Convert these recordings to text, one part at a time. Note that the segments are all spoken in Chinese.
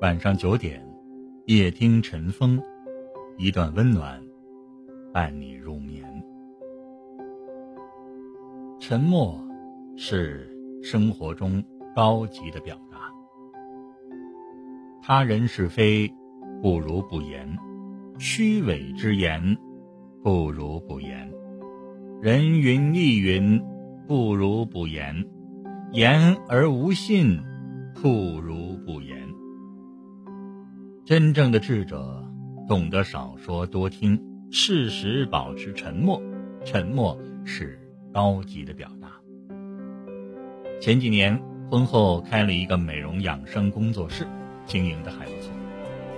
晚上九点，夜听晨风，一段温暖，伴你入眠。沉默是生活中高级的表达。他人是非，不如不言；虚伪之言，不如不言；人云亦云，不如不言。言而无信，不如不言。真正的智者懂得少说多听，适时保持沉默。沉默是高级的表达。前几年婚后开了一个美容养生工作室，经营的还不错。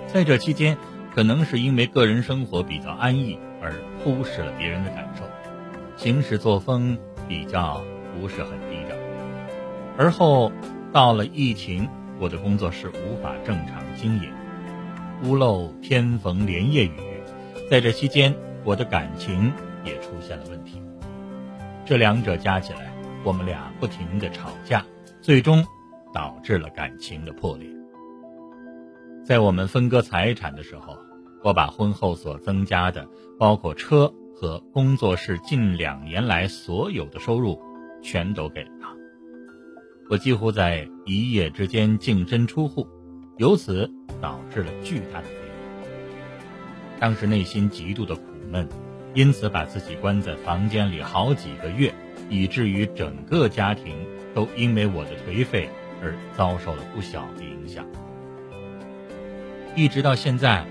在这期间，可能是因为个人生活比较安逸，而忽视了别人的感受，行事作风比较不是很低调。而后到了疫情，我的工作室无法正常经营，屋漏偏逢连夜雨，在这期间，我的感情也出现了问题。这两者加起来，我们俩不停的吵架，最终导致了感情的破裂。在我们分割财产的时候，我把婚后所增加的，包括车和工作室近两年来所有的收入，全都给了他。我几乎在一夜之间净身出户，由此导致了巨大的费用。当时内心极度的苦闷，因此把自己关在房间里好几个月，以至于整个家庭都因为我的颓废而遭受了不小的影响。一直到现在，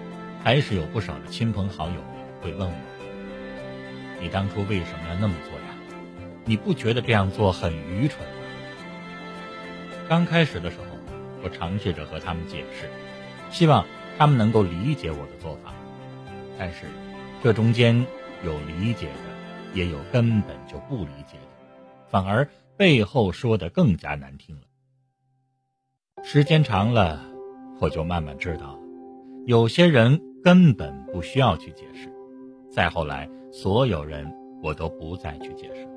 还是有不少的亲朋好友会问我：“你当初为什么要那么做呀？你不觉得这样做很愚蠢吗？”刚开始的时候，我尝试着和他们解释，希望他们能够理解我的做法。但是，这中间有理解的，也有根本就不理解的，反而背后说的更加难听了。时间长了，我就慢慢知道了，有些人根本不需要去解释。再后来，所有人我都不再去解释。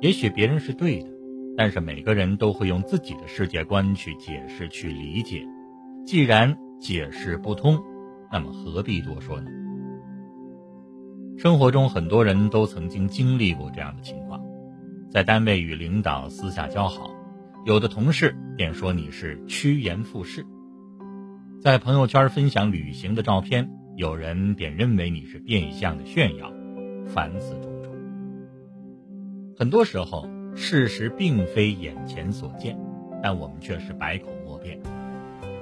也许别人是对的。但是每个人都会用自己的世界观去解释、去理解。既然解释不通，那么何必多说呢？生活中很多人都曾经经历过这样的情况：在单位与领导私下交好，有的同事便说你是趋炎附势；在朋友圈分享旅行的照片，有人便认为你是变相的炫耀。凡此种种，很多时候。事实并非眼前所见，但我们却是百口莫辩。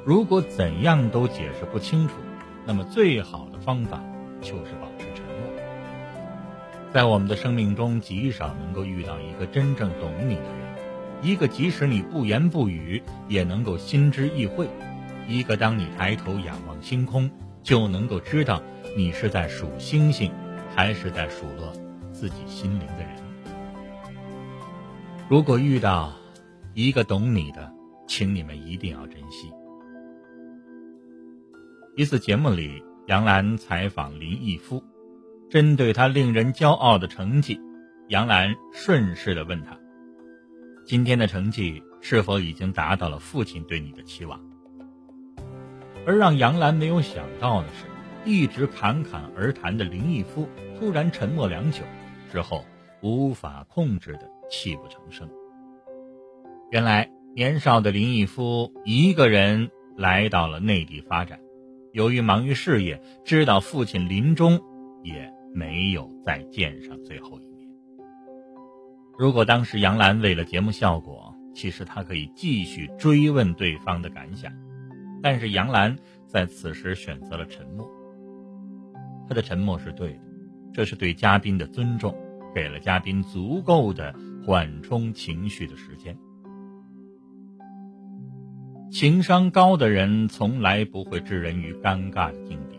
如果怎样都解释不清楚，那么最好的方法就是保持沉默。在我们的生命中，极少能够遇到一个真正懂你的人，一个即使你不言不语也能够心知意会，一个当你抬头仰望星空就能够知道你是在数星星，还是在数落自己心灵的人。如果遇到一个懂你的，请你们一定要珍惜。一次节目里，杨澜采访林毅夫，针对他令人骄傲的成绩，杨澜顺势的问他：“今天的成绩是否已经达到了父亲对你的期望？”而让杨澜没有想到的是，一直侃侃而谈的林毅夫突然沉默良久，之后无法控制的。泣不成声。原来年少的林毅夫一个人来到了内地发展，由于忙于事业，知道父亲临终，也没有再见上最后一面。如果当时杨澜为了节目效果，其实她可以继续追问对方的感想，但是杨澜在此时选择了沉默。他的沉默是对的，这是对嘉宾的尊重，给了嘉宾足够的。缓冲情绪的时间。情商高的人从来不会置人于尴尬的境地。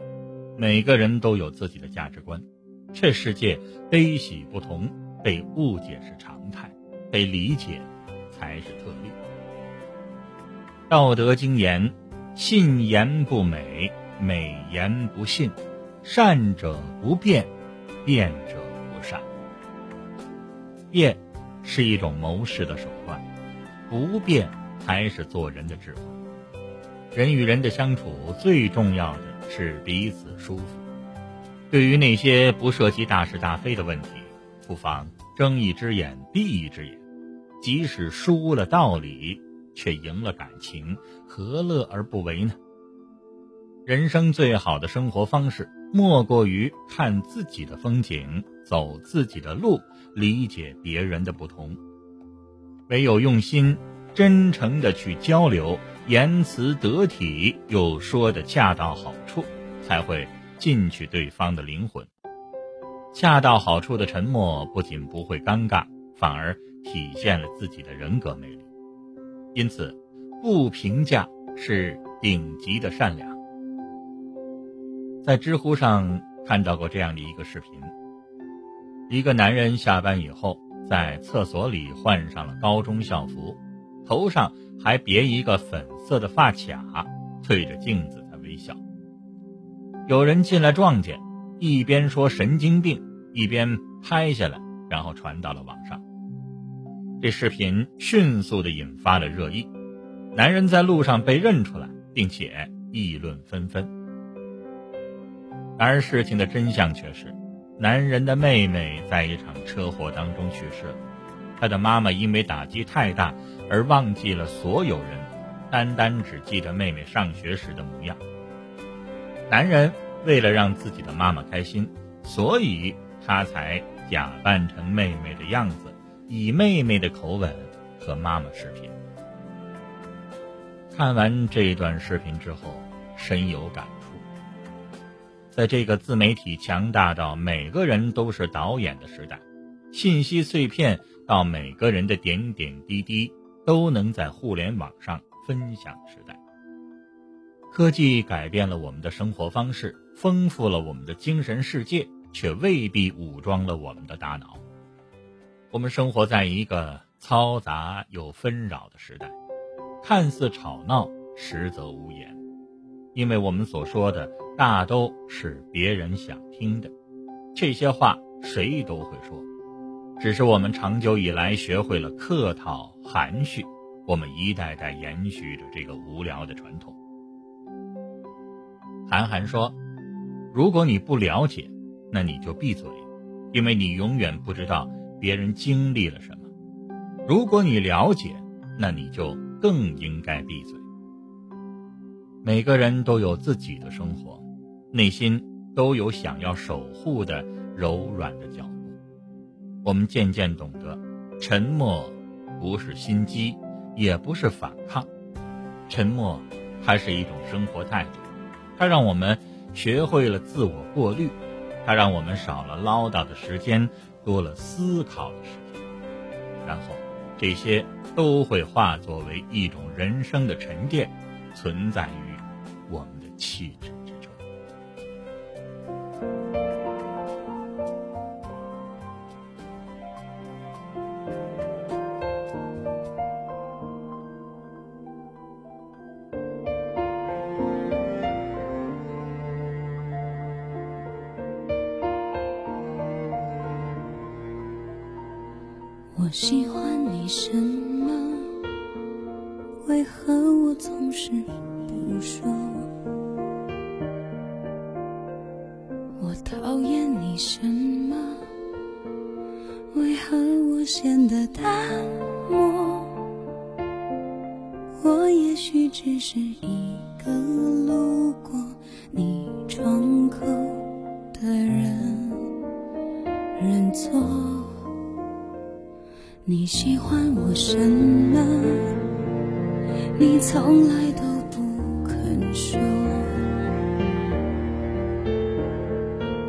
每个人都有自己的价值观，这世界悲喜不同，被误解是常态，被理解才是特例。道德经言：信言不美，美言不信；善者不变，变者不善。变。是一种谋事的手段，不变才是做人的智慧。人与人的相处最重要的是彼此舒服。对于那些不涉及大是大非的问题，不妨睁一只眼闭一只眼。即使输了道理，却赢了感情，何乐而不为呢？人生最好的生活方式，莫过于看自己的风景，走自己的路，理解别人的不同。唯有用心、真诚的去交流，言辞得体又说的恰到好处，才会进去对方的灵魂。恰到好处的沉默，不仅不会尴尬，反而。体现了自己的人格魅力，因此，不评价是顶级的善良。在知乎上看到过这样的一个视频：一个男人下班以后，在厕所里换上了高中校服，头上还别一个粉色的发卡，对着镜子在微笑。有人进来撞见，一边说神经病，一边拍下来，然后传到了网上。这视频迅速的引发了热议，男人在路上被认出来，并且议论纷纷。然而事情的真相却是，男人的妹妹在一场车祸当中去世了，他的妈妈因为打击太大而忘记了所有人，单单只记得妹妹上学时的模样。男人为了让自己的妈妈开心，所以他才假扮成妹妹的样子。以妹妹的口吻和妈妈视频。看完这段视频之后，深有感触。在这个自媒体强大到每个人都是导演的时代，信息碎片到每个人的点点滴滴都能在互联网上分享时代，科技改变了我们的生活方式，丰富了我们的精神世界，却未必武装了我们的大脑。我们生活在一个嘈杂又纷扰的时代，看似吵闹，实则无言，因为我们所说的大都是别人想听的。这些话谁都会说，只是我们长久以来学会了客套含蓄，我们一代代延续着这个无聊的传统。韩寒说：“如果你不了解，那你就闭嘴，因为你永远不知道。”别人经历了什么？如果你了解，那你就更应该闭嘴。每个人都有自己的生活，内心都有想要守护的柔软的角落。我们渐渐懂得，沉默不是心机，也不是反抗，沉默它是一种生活态度，它让我们学会了自我过滤，它让我们少了唠叨的时间。多了思考的时间，然后这些都会化作为一种人生的沉淀，存在于我们的气质。我喜欢你什么？为何我总是不说？只是一个路过你窗口的人，认错。你喜欢我什么？你从来都不肯说。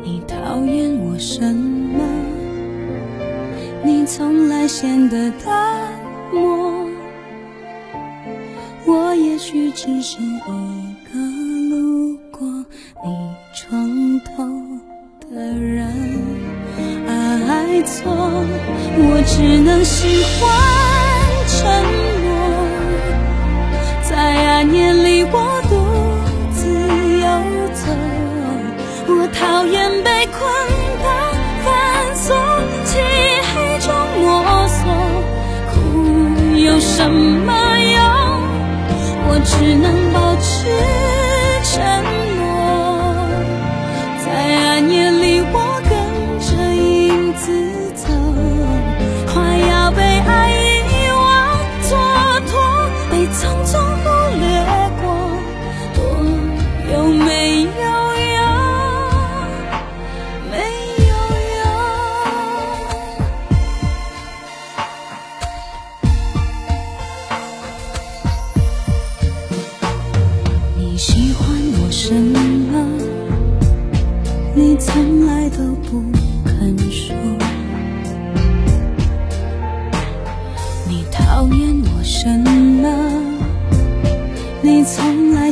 你讨厌我什么？你从来显得淡漠。许只是一个路过你床头的人。爱错，我只能喜欢沉默，在暗夜里我独自游走。我讨厌被捆绑反锁，漆黑中摸索，哭有什么？只能保持。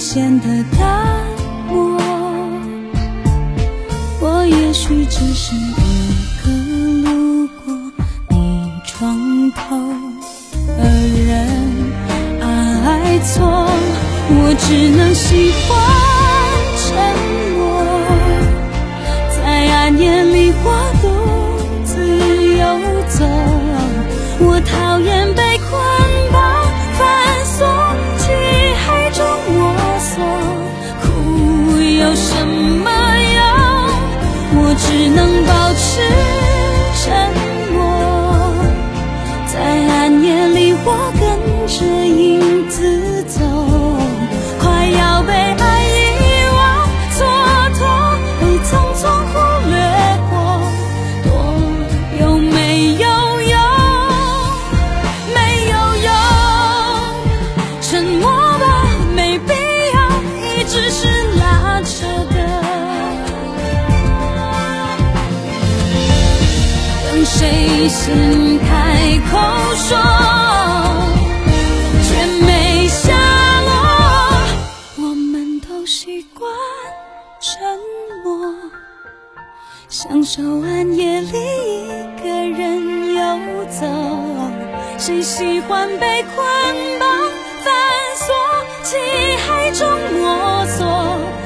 显得淡漠。我也许只是一个路过你床头的人，爱错我只能喜欢先开口说却没下落。我们都习惯沉默享受暗夜里一个人游走。谁喜欢被捆绑反锁漆黑中摸索。